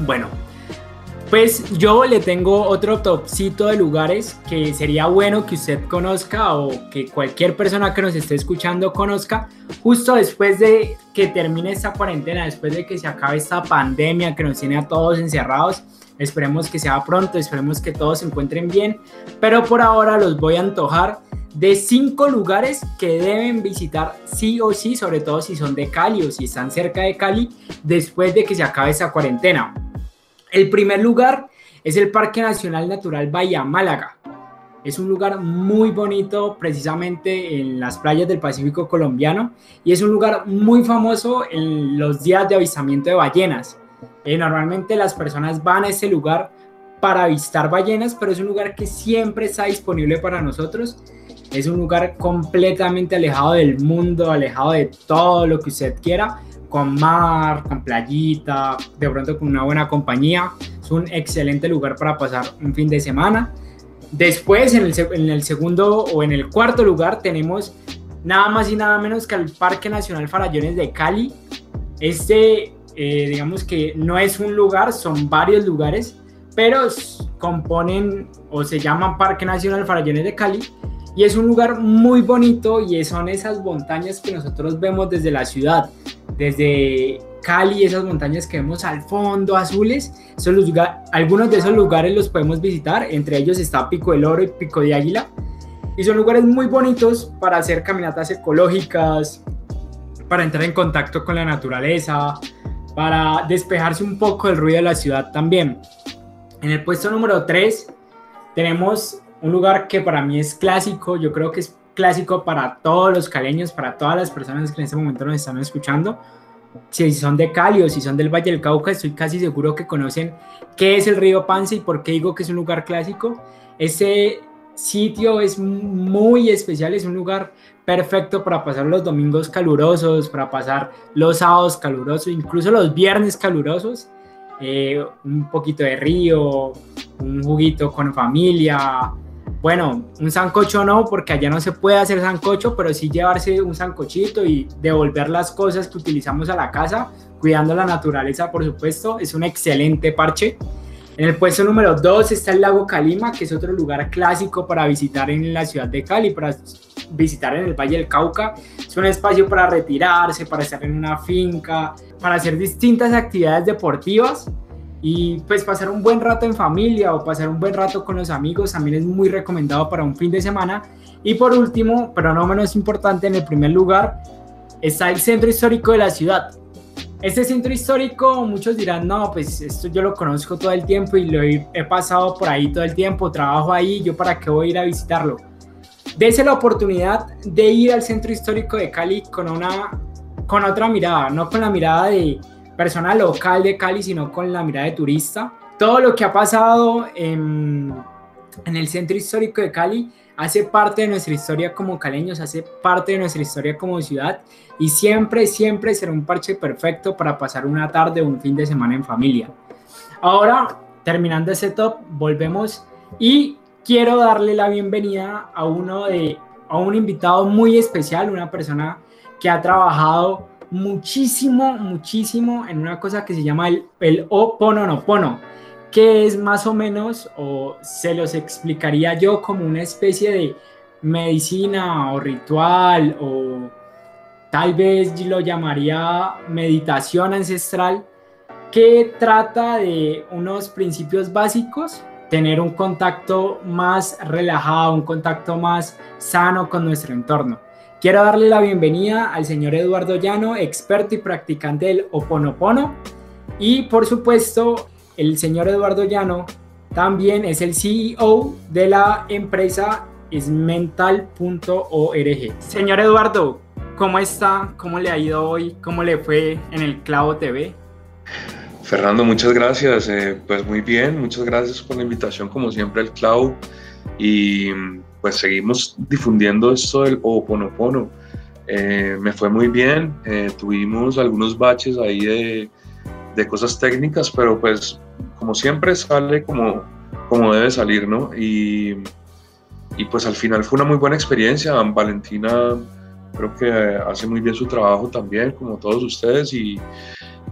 Bueno, pues yo le tengo otro topcito de lugares que sería bueno que usted conozca o que cualquier persona que nos esté escuchando conozca justo después de que termine esta cuarentena, después de que se acabe esta pandemia que nos tiene a todos encerrados. Esperemos que sea pronto, esperemos que todos se encuentren bien, pero por ahora los voy a antojar de cinco lugares que deben visitar sí o sí, sobre todo si son de Cali o si están cerca de Cali, después de que se acabe esa cuarentena. El primer lugar es el Parque Nacional Natural Bahía Málaga. Es un lugar muy bonito precisamente en las playas del Pacífico colombiano y es un lugar muy famoso en los días de avistamiento de ballenas. Eh, normalmente las personas van a ese lugar para avistar ballenas, pero es un lugar que siempre está disponible para nosotros. Es un lugar completamente alejado del mundo, alejado de todo lo que usted quiera, con mar, con playita, de pronto con una buena compañía. Es un excelente lugar para pasar un fin de semana. Después, en el, segundo o en el cuarto lugar, tenemos nada más y nada menos que el Parque Nacional Farallones de Cali. Este, eh, digamos que no es un lugar, son varios lugares, pero componen o se llaman Parque Nacional Farallones de Cali. Y es un lugar muy bonito y son esas montañas que nosotros vemos desde la ciudad desde Cali, esas montañas que vemos al fondo azules, son los algunos de esos lugares los podemos visitar, entre ellos está Pico del Oro y Pico de Águila, y son lugares muy bonitos para hacer caminatas ecológicas, para entrar en contacto con la naturaleza, para despejarse un poco del ruido de la ciudad también. En el puesto número 3 tenemos un lugar que para mí es clásico, yo creo que es clásico para todos los caleños, para todas las personas que en este momento nos están escuchando. Si son de Cali o si son del Valle del Cauca, estoy casi seguro que conocen qué es el río Pance y por qué digo que es un lugar clásico. Ese sitio es muy especial, es un lugar perfecto para pasar los domingos calurosos, para pasar los sábados calurosos, incluso los viernes calurosos. Eh, un poquito de río, un juguito con familia, bueno, un sancocho no, porque allá no se puede hacer sancocho, pero sí llevarse un sancochito y devolver las cosas que utilizamos a la casa, cuidando la naturaleza, por supuesto, es un excelente parche. En el puesto número 2 está el lago Calima, que es otro lugar clásico para visitar en la ciudad de Cali, para visitar en el Valle del Cauca. Es un espacio para retirarse, para estar en una finca, para hacer distintas actividades deportivas y pues pasar un buen rato en familia o pasar un buen rato con los amigos también es muy recomendado para un fin de semana. Y por último, pero no menos importante, en el primer lugar está el centro histórico de la ciudad. Este centro histórico, muchos dirán, no, pues esto yo lo conozco todo el tiempo y lo he, he pasado por ahí todo el tiempo, trabajo ahí, yo para qué voy a ir a visitarlo. Dese la oportunidad de ir al centro histórico de Cali con una con otra mirada, no con la mirada de persona local de Cali, sino con la mirada de turista. Todo lo que ha pasado en, en el centro histórico de Cali hace parte de nuestra historia como caleños, hace parte de nuestra historia como ciudad y siempre, siempre será un parche perfecto para pasar una tarde o un fin de semana en familia. Ahora, terminando ese top, volvemos y quiero darle la bienvenida a uno de a un invitado muy especial, una persona que ha trabajado muchísimo, muchísimo en una cosa que se llama el, el Opononopono, que es más o menos, o se los explicaría yo como una especie de medicina o ritual, o tal vez lo llamaría meditación ancestral, que trata de unos principios básicos, tener un contacto más relajado, un contacto más sano con nuestro entorno. Quiero darle la bienvenida al señor Eduardo Llano, experto y practicante del Oponopono. Y por supuesto, el señor Eduardo Llano también es el CEO de la empresa esmental.org. Señor Eduardo, ¿cómo está? ¿Cómo le ha ido hoy? ¿Cómo le fue en el Clavo TV? Fernando, muchas gracias. Eh, pues muy bien, muchas gracias por la invitación, como siempre, al Clavo. Y pues seguimos difundiendo esto del Oponopono. Eh, me fue muy bien, eh, tuvimos algunos baches ahí de, de, cosas técnicas, pero pues como siempre sale como, como debe salir, ¿no? Y, y pues al final fue una muy buena experiencia. Valentina creo que hace muy bien su trabajo también, como todos ustedes, y,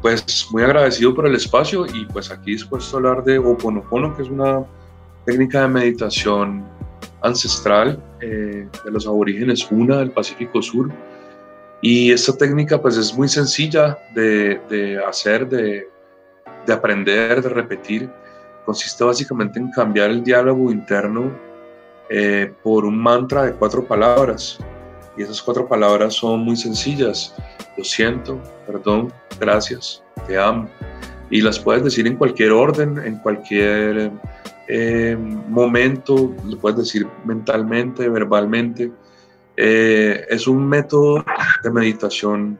pues muy agradecido por el espacio y pues aquí dispuesto a hablar de Oponopono, que es una técnica de meditación ancestral eh, de los aborígenes Una del Pacífico Sur. Y esta técnica pues es muy sencilla de, de hacer, de, de aprender, de repetir. Consiste básicamente en cambiar el diálogo interno eh, por un mantra de cuatro palabras. Y esas cuatro palabras son muy sencillas. Lo siento, perdón, gracias, te amo. Y las puedes decir en cualquier orden, en cualquier eh, momento, lo puedes decir mentalmente, verbalmente. Eh, es un método de meditación,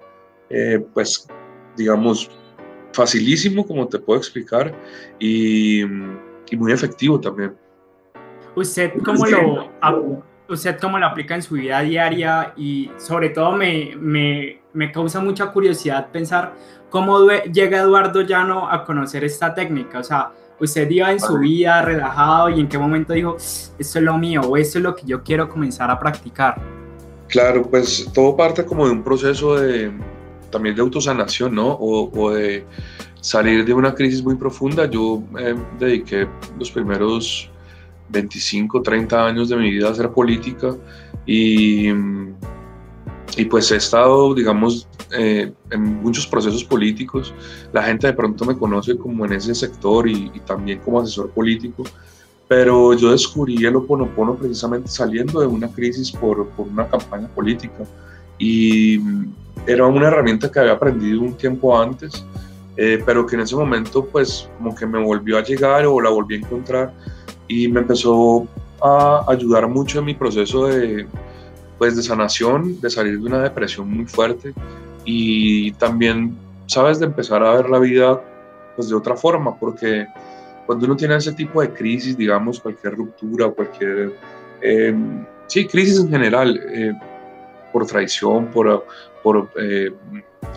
pues, digamos, facilísimo, como te puedo explicar, y, muy efectivo también. ¿Usted cómo, lo, ¿Usted cómo lo aplica en su vida diaria? Y sobre todo me, me, me causa mucha curiosidad pensar cómo llega Eduardo Llano a conocer esta técnica. O sea, usted iba en su vida relajado y en qué momento dijo, esto es lo mío o esto es lo que yo quiero comenzar a practicar. Claro, pues todo parte como de un proceso de, también de autosanación, ¿no? O, de salir de una crisis muy profunda. Yo eh, dediqué los primeros 25, 30 años de mi vida a hacer política y, y pues he estado, digamos, eh, en muchos procesos políticos. La gente de pronto me conoce como en ese sector y, y también como asesor político pero yo descubrí el Oponopono precisamente saliendo de una crisis por, por, una campaña política y era una herramienta que había aprendido un tiempo antes, eh, pero que en ese momento pues como que me volvió a llegar o la volví a encontrar y me empezó a ayudar mucho en mi proceso de, pues, de sanación, de salir de una depresión muy fuerte y también, sabes, de empezar a ver la vida pues de otra forma, porque cuando uno tiene ese tipo de crisis, digamos, cualquier ruptura cualquier, eh, sí, crisis en general, eh, por traición, por, por eh,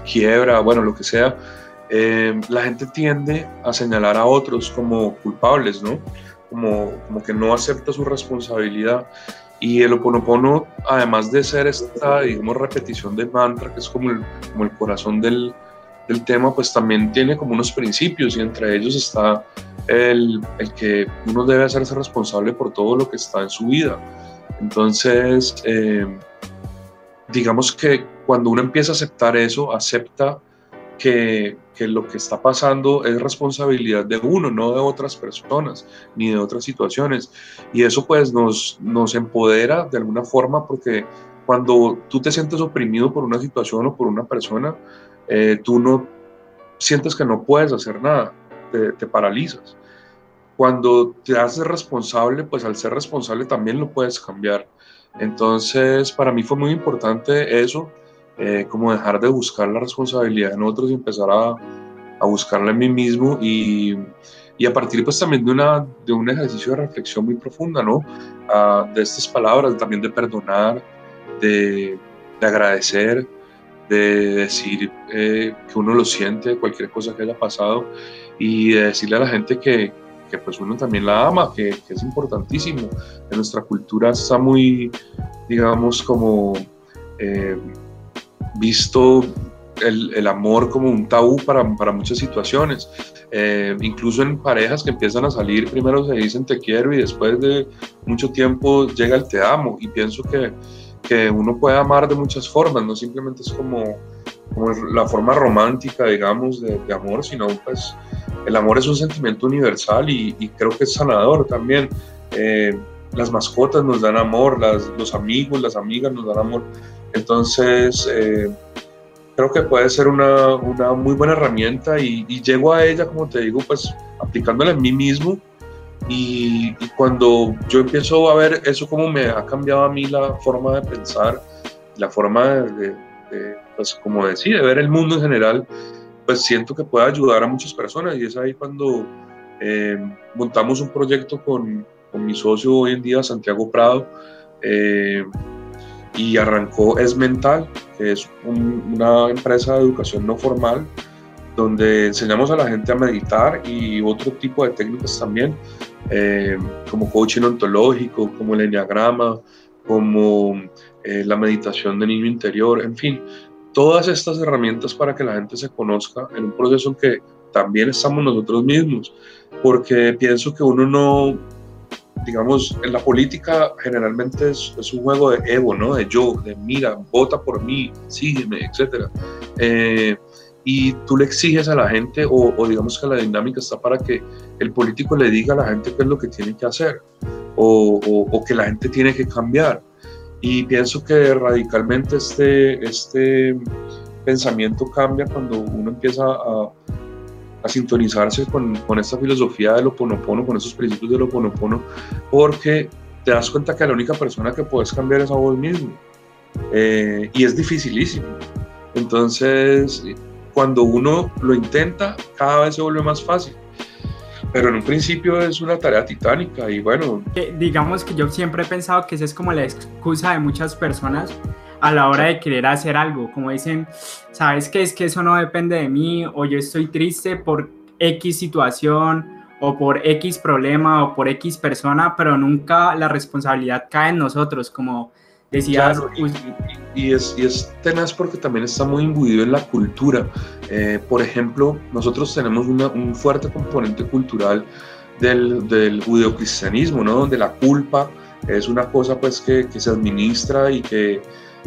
quiebra, bueno, lo que sea, eh, la gente tiende a señalar a otros como culpables, ¿no? Como, como que no acepta su responsabilidad. Y el oponopono, además de ser esta, digamos, repetición de mantra, que es como el, como el corazón del, del tema, pues también tiene como unos principios y entre ellos está el, el, que uno debe hacerse responsable por todo lo que está en su vida. Entonces, eh, digamos que cuando uno empieza a aceptar eso, acepta que, que, lo que está pasando es responsabilidad de uno, no de otras personas, ni de otras situaciones. Y eso pues nos, nos empodera de alguna forma porque cuando tú te sientes oprimido por una situación o por una persona, eh, tú no sientes que no puedes hacer nada, te, te paralizas. Cuando te haces responsable, pues al ser responsable también lo puedes cambiar. Entonces, para mí fue muy importante eso, eh, como dejar de buscar la responsabilidad en otros y empezar a, a buscarla en mí mismo y, y, a partir pues también de, una, de un ejercicio de reflexión muy profunda, ¿no? Ah, de estas palabras, también de perdonar, de, de agradecer, de decir eh, que uno lo siente, cualquier cosa que haya pasado y de decirle a la gente que, que pues uno también la ama, que, que, es importantísimo. En nuestra cultura está muy, digamos, como eh, visto el, el, amor como un tabú para, para muchas situaciones. Eh, incluso en parejas que empiezan a salir, primero se dicen te quiero y después de mucho tiempo llega el te amo. Y pienso que, que uno puede amar de muchas formas, no simplemente es como, como la forma romántica, digamos, de, de amor, sino pues el amor es un sentimiento universal y, creo que es sanador también. Eh, las mascotas nos dan amor, las, los amigos, las amigas nos dan amor. Entonces, eh, creo que puede ser una, una muy buena herramienta y, llego a ella, como te digo, pues aplicándola en mí mismo. Y, cuando yo empiezo a ver eso, como me ha cambiado a mí la forma de pensar, la forma de, de pues como de ver el mundo en general, pues siento que puede ayudar a muchas personas y es ahí cuando eh, montamos un proyecto con, con, mi socio hoy en día, Santiago Prado, eh, y arrancó Es Mental, que es una empresa de educación no formal, donde enseñamos a la gente a meditar y otro tipo de técnicas también, eh, como coaching ontológico, como el enneagrama, como la meditación de niño interior, en fin, todas estas herramientas para que la gente se conozca en un proceso que también estamos nosotros mismos, porque pienso que uno no, digamos, en la política generalmente es, es, un juego de ego, ¿no? De yo, de mira, vota por mí, sígueme, etc. Eh, y tú le exiges a la gente, o, o, digamos que la dinámica está para que el político le diga a la gente qué es lo que tiene que hacer, o, o, o que la gente tiene que cambiar. Y pienso que radicalmente este, este pensamiento cambia cuando uno empieza a, a sintonizarse con, con, esta filosofía del oponopono, con esos principios del oponopono, porque te das cuenta que la única persona que puedes cambiar es a vos mismo. Eh, y es dificilísimo. Entonces, cuando uno lo intenta, cada vez se vuelve más fácil. Pero en un principio es una tarea titánica y bueno. Digamos que yo siempre he pensado que esa es como la excusa de muchas personas a la hora de querer hacer algo, como dicen, sabes que es que eso no depende de mí o yo estoy triste por X situación o por X problema o por X persona, pero nunca la responsabilidad cae en nosotros, como decías. Claro, y, y, es, y es tenaz porque también está muy imbuido en la cultura. Eh, por ejemplo, nosotros tenemos una, un fuerte componente cultural del, del judeocristianismo, ¿no? donde la culpa es una cosa pues que, que se administra y que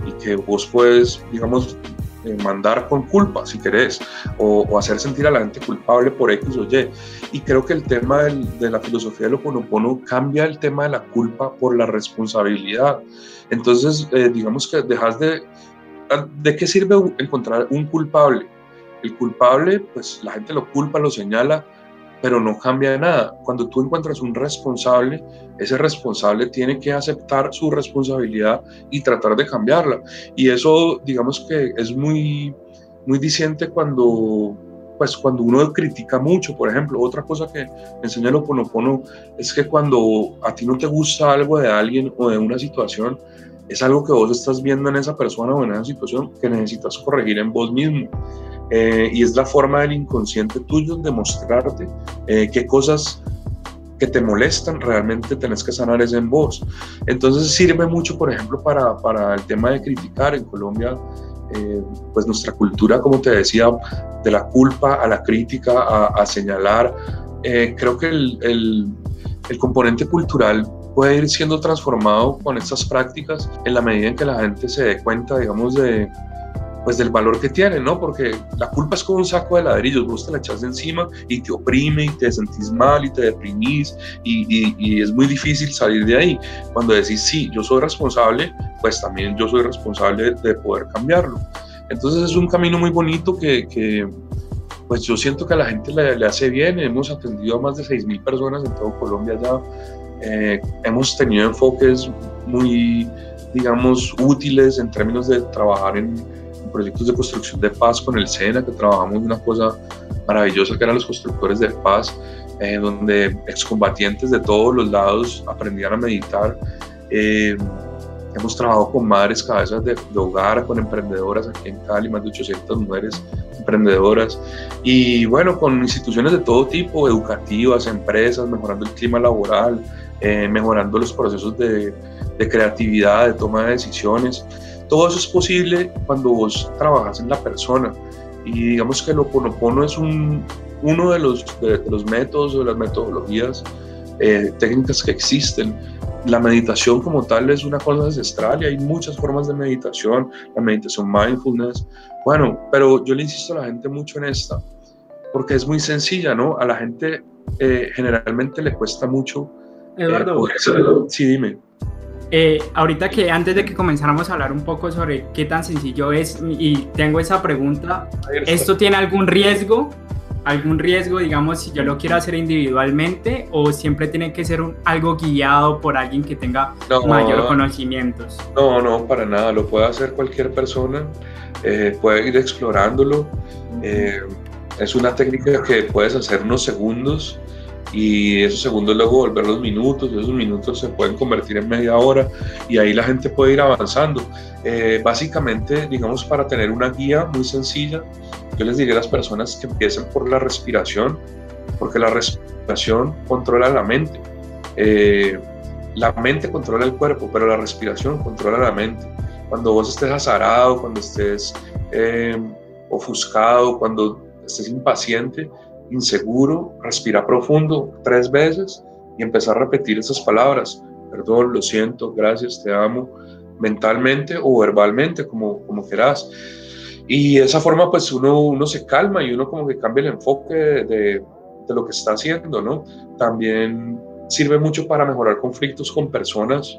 y que vos puedes, digamos, eh, mandar con culpa, si querés, o, hacer sentir a la gente culpable por X o Y. Y creo que el tema del, de la filosofía del Oponopono cambia el tema de la culpa por la responsabilidad. Entonces, eh, digamos que dejas de... ¿De qué sirve encontrar un culpable? El culpable, pues la gente lo culpa, lo señala, pero no cambia nada. Cuando tú encuentras un responsable, ese responsable tiene que aceptar su responsabilidad y tratar de cambiarla. Y eso, digamos que es muy, muy diciente cuando, pues, cuando uno critica mucho. Por ejemplo, otra cosa que enseña el Oponopono es que cuando a ti no te gusta algo de alguien o de una situación, es algo que vos estás viendo en esa persona o en esa situación que necesitas corregir en vos mismo. Eh, y es la forma del inconsciente tuyo de mostrarte eh, qué cosas que te molestan realmente tenés que sanar es en vos. Entonces sirve mucho, por ejemplo, para, para el tema de criticar en Colombia, eh, pues nuestra cultura, como te decía, de la culpa a la crítica, a, a señalar. Eh, creo que el, el, el componente cultural puede ir siendo transformado con estas prácticas en la medida en que la gente se dé cuenta, digamos, de, pues del valor que tiene, ¿no? Porque la culpa es como un saco de ladrillos, vos te la echas encima y te oprime y te sentís mal y te deprimís y, y, y, es muy difícil salir de ahí. Cuando decís, sí, yo soy responsable, pues también yo soy responsable de poder cambiarlo. Entonces es un camino muy bonito que, que pues yo siento que a la gente le, le, hace bien. Hemos atendido a más de 6.000 personas en todo Colombia ya. Eh, hemos tenido enfoques muy, digamos, útiles en términos de trabajar en, proyectos de construcción de paz con el SENA, que trabajamos una cosa maravillosa que eran los constructores de paz, eh, donde excombatientes de todos los lados aprendían a meditar. Eh, hemos trabajado con madres cabezas de, de, hogar, con emprendedoras aquí en Cali, más de 800 mujeres emprendedoras. Y bueno, con instituciones de todo tipo, educativas, empresas, mejorando el clima laboral, eh, mejorando los procesos de, de creatividad, de toma de decisiones. Todo eso es posible cuando vos trabajas en la persona. Y digamos que el Oponopono es un, uno de los, de, de los métodos o de las metodologías eh, técnicas que existen. La meditación como tal es una cosa ancestral y hay muchas formas de meditación, la meditación mindfulness. Bueno, pero yo le insisto a la gente mucho en esta, porque es muy sencilla, ¿no? A la gente eh, generalmente le cuesta mucho. Eduardo. Eh, sí, dime. Eh, ahorita que antes de que comenzáramos a hablar un poco sobre qué tan sencillo es y tengo esa pregunta, ¿esto tiene algún riesgo? ¿Algún riesgo, digamos, si yo lo quiero hacer individualmente o siempre tiene que ser un, algo guiado por alguien que tenga no, mayor conocimientos? No, no, para nada, lo puede hacer cualquier persona, eh, puede ir explorándolo. Eh, es una técnica que puedes hacer unos segundos y esos segundos luego volver los minutos, y esos minutos se pueden convertir en media hora y ahí la gente puede ir avanzando. Eh, básicamente, digamos, para tener una guía muy sencilla, yo les diría a las personas que empiecen por la respiración, porque la respiración controla la mente. Eh, la mente controla el cuerpo, pero la respiración controla la mente. Cuando vos estés azarado, cuando estés eh, ofuscado, cuando estés impaciente, inseguro, respira profundo tres veces y empezar a repetir esas palabras. Perdón, lo siento, gracias, te amo, mentalmente o verbalmente, como, como quieras. Y de esa forma, pues uno, uno se calma y uno como que cambia el enfoque de, de, lo que está haciendo, ¿no? También sirve mucho para mejorar conflictos con personas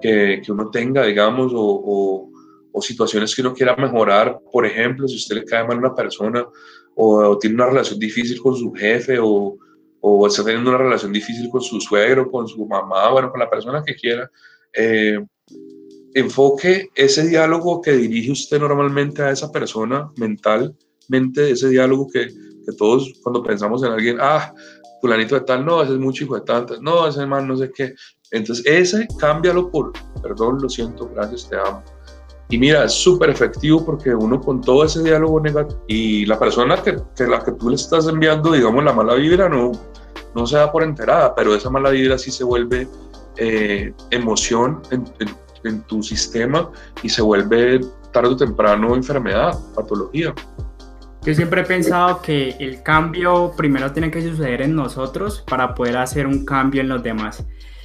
que, que uno tenga, digamos, o, o, situaciones que uno quiera mejorar. Por ejemplo, si usted le cae mal a una persona o, tiene una relación difícil con su jefe o, o está teniendo una relación difícil con su suegro, con su mamá, bueno, con la persona que quiera, eh, enfoque ese diálogo que dirige usted normalmente a esa persona mentalmente, ese diálogo que, que todos cuando pensamos en alguien, ah, fulanito de tal, no, ese es mucho hijo de tantas, no, ese mal no sé qué. Entonces, ese cámbialo por, perdón, lo siento, gracias, te amo. Y mira, es súper efectivo porque uno con todo ese diálogo negativo y la persona que, que, la que tú le estás enviando, digamos, la mala vibra, no, no se da por enterada, pero esa mala vibra sí se vuelve eh, emoción en, en, en tu sistema y se vuelve tarde o temprano enfermedad, patología. Yo siempre he pensado que el cambio primero tiene que suceder en nosotros para poder hacer un cambio en los demás.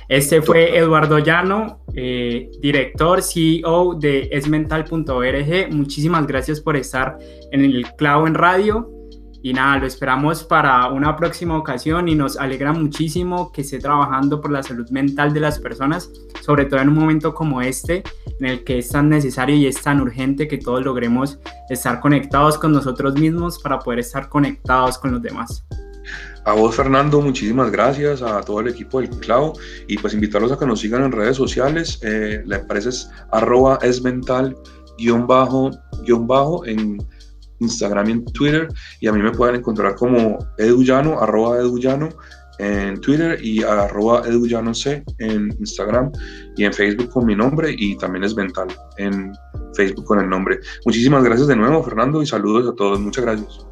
Este fue Eduardo Llano, eh, director, CEO de esmental.org. Muchísimas gracias por estar en el Clavo en Radio. Y nada, lo esperamos para una próxima ocasión y nos alegra muchísimo que esté trabajando por la salud mental de las personas, sobre todo en un momento como este, en el que es tan necesario y es tan urgente que todos logremos estar conectados con nosotros mismos para poder estar conectados con los demás. A vos, Fernando, muchísimas gracias, a todo el equipo del Clavo y pues invitarlos a que nos sigan en redes sociales. Eh, la empresa es arroba esmental guion bajo, guion bajo en Instagram y en Twitter. Y a mí me pueden encontrar como eduyano, arroba eduyano en Twitter y arroba eduyano c en Instagram y en Facebook con mi nombre y también es Mental en Facebook con el nombre. Muchísimas gracias de nuevo, Fernando, y saludos a todos. Muchas gracias.